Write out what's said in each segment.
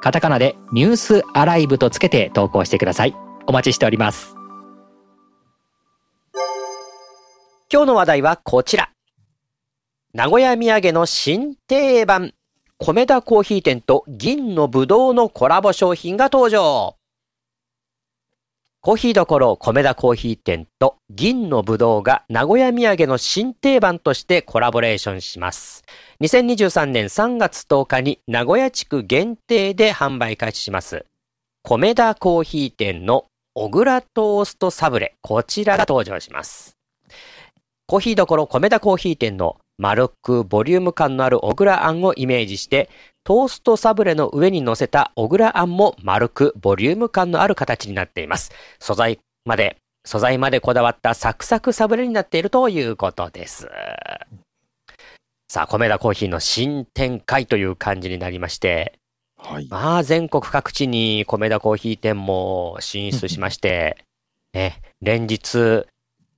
カタカナでニュースアライブとつけて投稿してください。お待ちしております。今日の話題はこちら。名古屋土産の新定番。米田コーヒー店と銀のぶどうのコラボ商品が登場。コーヒーどころ米田コーヒー店と銀のぶどうが名古屋土産の新定番としてコラボレーションします。2023年3月10日に名古屋地区限定で販売開始します。米田コーヒー店の小倉トーストサブレ、こちらが登場します。コーヒーどころ米田コーヒー店の丸くボリューム感のある小倉あんをイメージして、トーストサブレの上に乗せた小倉あんも丸くボリューム感のある形になっています。素材まで、素材までこだわったサクサクサブレになっているということです。さあ、米田コーヒーの新展開という感じになりまして、はい、まあ、全国各地に米田コーヒー店も進出しまして、ね、連日、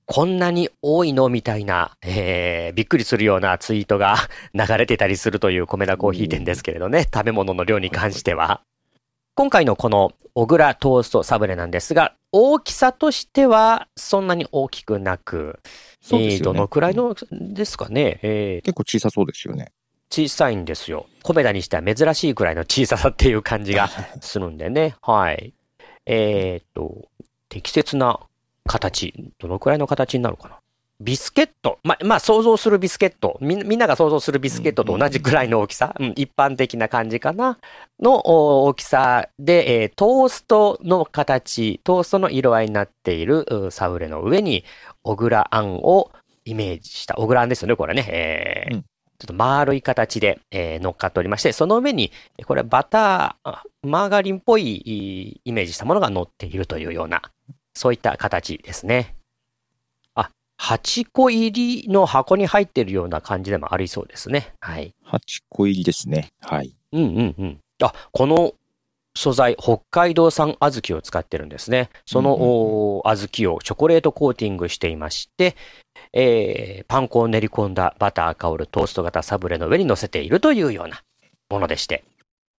こんなに多いの？みたいな、えー、びっくりするようなツイートが 流れてたりするという米田コーヒー店ですけれどね、食べ物の量に関しては。今回のこの小倉トーストサブレなんですが、大きさとしてはそんなに大きくなく、ね、えー、どのくらいのですかね、えー、結構小さそうですよね。小さいんですよ。米田にしては珍しいくらいの小ささっていう感じがするんでね。はい。えっ、と、適切な形、どのくらいの形になるかな？ビスケット。ま、まあ、想像するビスケット。み、みんなが想像するビスケットと同じくらいの大きさ？うん、一般的な感じかな？の大きさで、えー、トーストの形、トーストの色合いになっているサウレの上に、小倉あんをイメージした。小倉あんですよね、これね。えー、うんちょっと丸い形で、えー、乗っかっておりまして、その上に、これバター、マーガリンっぽいイメージしたものが乗っているというようなそういった形ですね。あ、8個入りの箱に入っているような感じでもありそうですね。はい。8個入りですね。はい。うんうんうん。あ、この素材、北海道産小豆を使ってるんですね。その、小豆をチョコレートコーティングしていまして、えー、パン粉を練り込んだバター香るトースト型サブレの上に乗せているというようなものでして。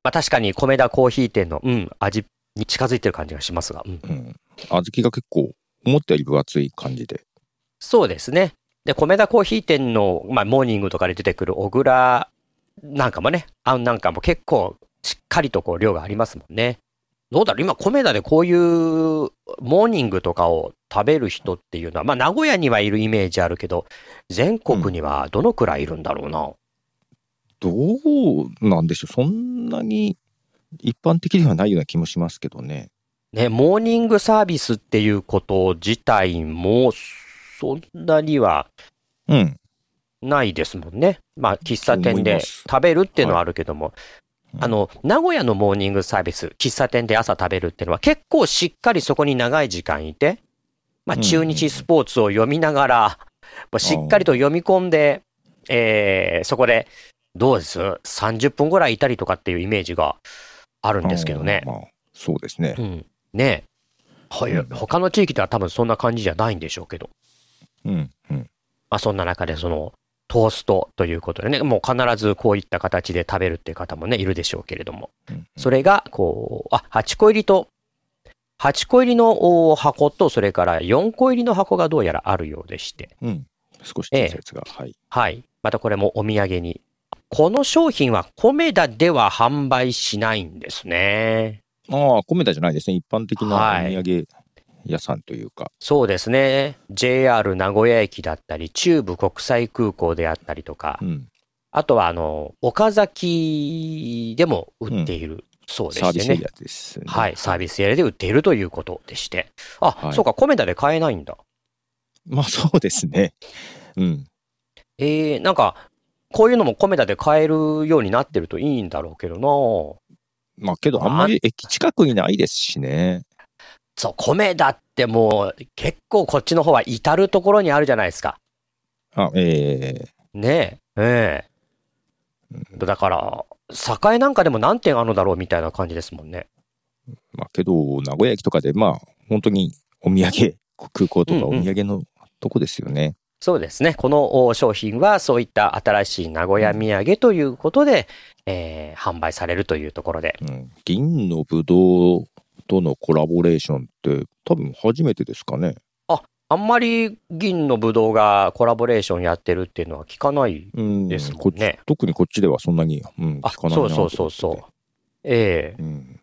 まあ確かに米田コーヒー店の、うん、味に近づいてる感じがしますが。うん。うん、小豆が結構、思ったより分厚い感じで。そうですね。で、米田コーヒー店の、まあ、モーニングとかで出てくる小倉なんかもね、あんなんかも結構しっかりとこう量がありますもんね。どうだろう？今、米田でこういうモーニングとかを食べる人っていうのは、まあ、名古屋にはいるイメージあるけど、全国にはどのくらいいるんだろうな。うん、どうなんでしょうそんなに一般的ではないような気もしますけどね。ね、モーニングサービスっていうこと自体も、そんなには、うん。ないですもんね。まあ、喫茶店で食べるっていうのはあるけども、はいあの、名古屋のモーニングサービス、喫茶店で朝食べるっていうのは結構しっかりそこに長い時間いて、まあ、中日スポーツを読みながら、うん、しっかりと読み込んで、えー、そこで、どうです ?30 分ぐらいいたりとかっていうイメージがあるんですけどね。まあ、そうですね。うん。ねはい、うん、他の地域では多分そんな感じじゃないんでしょうけど。うん、うん。まあそんな中でその、トーストということでね、もう必ずこういった形で食べるっていう方もね、いるでしょうけれども。うんうん、それが、こう、あ、8個入りと、8個入りの箱と、それから4個入りの箱がどうやらあるようでして。うん。少し小さいやつが、えはい。はい。またこれもお土産にこの商品はコメダでは販売しないんですね。ああ、コメダじゃないですね。一般的なお土産屋さんというか、はい。そうですね。JR 名古屋駅だったり、中部国際空港であったりとか、うん、あとは、あの、岡崎でも売っている。そうでしてね。サービスエリアですね。はい。サービスエリアで売っているということでして。あ、はい、そうか、コメダで買えないんだ。まあそうですね。うん。えー、なんか、こういうのもコメダで買えるようになってるといいんだろうけどなまあけどあんまり駅近くにないですしね。そう、米だってもう結構こっちの方は至るところにあるじゃないですか。あ、えねえ、ええ。だから、栄なんかでも何点あるのだろうみたいな感じですもんね。まあけど、名古屋駅とかで、まあ、本当にお土産、空港とかお土産のとこですよね。そうですね。このお商品はそういった新しい名古屋土産ということで、えー販売されるというところで。うん。銀のぶどうとのコラボレーションって多分初めてですかね。あんまり銀のぶどうがコラボレーションやってるっていうのは聞かないうん。ですもこっちんね。特にこっちではそんなに、うん、あ、聞かないなそうそうそうそう。ええうん。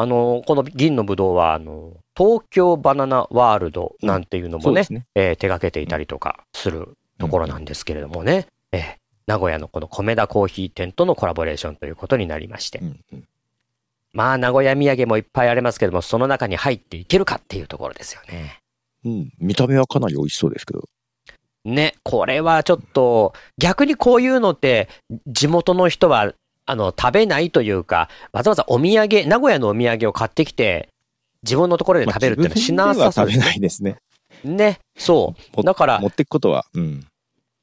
あの、この銀のぶどうは、あの、東京バナナワールドなんていうのもね、そうですね。えー手掛けていたりとかするところなんですけれどもね、えー名古屋のこの米田コーヒー店とのコラボレーションということになりましてう、んうん。まあ、名古屋土産もいっぱいありますけども、その中に入っていけるかっていうところですよね。うん。見た目はかなり美味しそうですけど。ね、これはちょっと、逆にこういうのって、地元の人は、あの、食べないというか、わざわざお土産、名古屋のお土産を買ってきて、自分のところでまあ食べるっていうのはし自なさそうですね。ないですね。ね、そう。もだから持っていくことは、うん。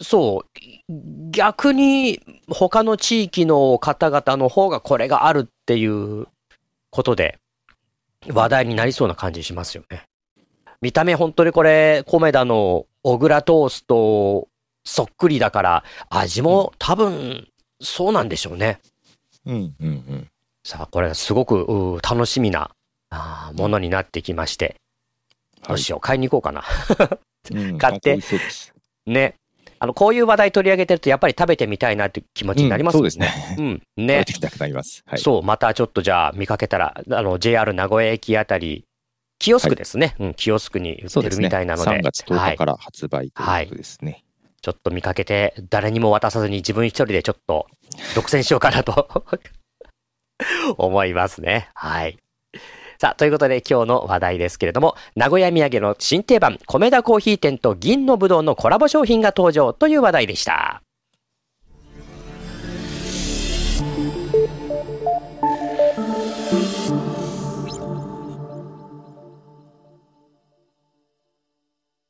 そう、逆に他の地域の方々の方がこれがあるっていうことで話題になりそうな感じしますよね。見た目本当にこれ、コメダの小倉トーストそっくりだから味も多分そうなんでしょうね。うんうんうん。さあ、これがすごく楽しみなものになってきまして、どうしよう、買いに行こうかな。うん 買ってうです。ね。あの、こういう話題取り上げてるとやっぱり食べてみたいなって気持ちになりますもんうんそうですね。うん、食べね。てきたくなります。はい。そう、またちょっとじゃあ見かけたら、あの、JR 名古屋駅あたり、キオスクですね。うん、キオスクに売ってる。みたいなので、3月10はい、日から発売ということですね。ちょっと見かけて、誰にも渡さずに自分一人でちょっと独占しようかなと 思いますね。はい。さあ、ということで今日の話題ですけれども、名古屋土産の新定番、米田コーヒー店と銀のぶどうのコラボ商品が登場という話題でした。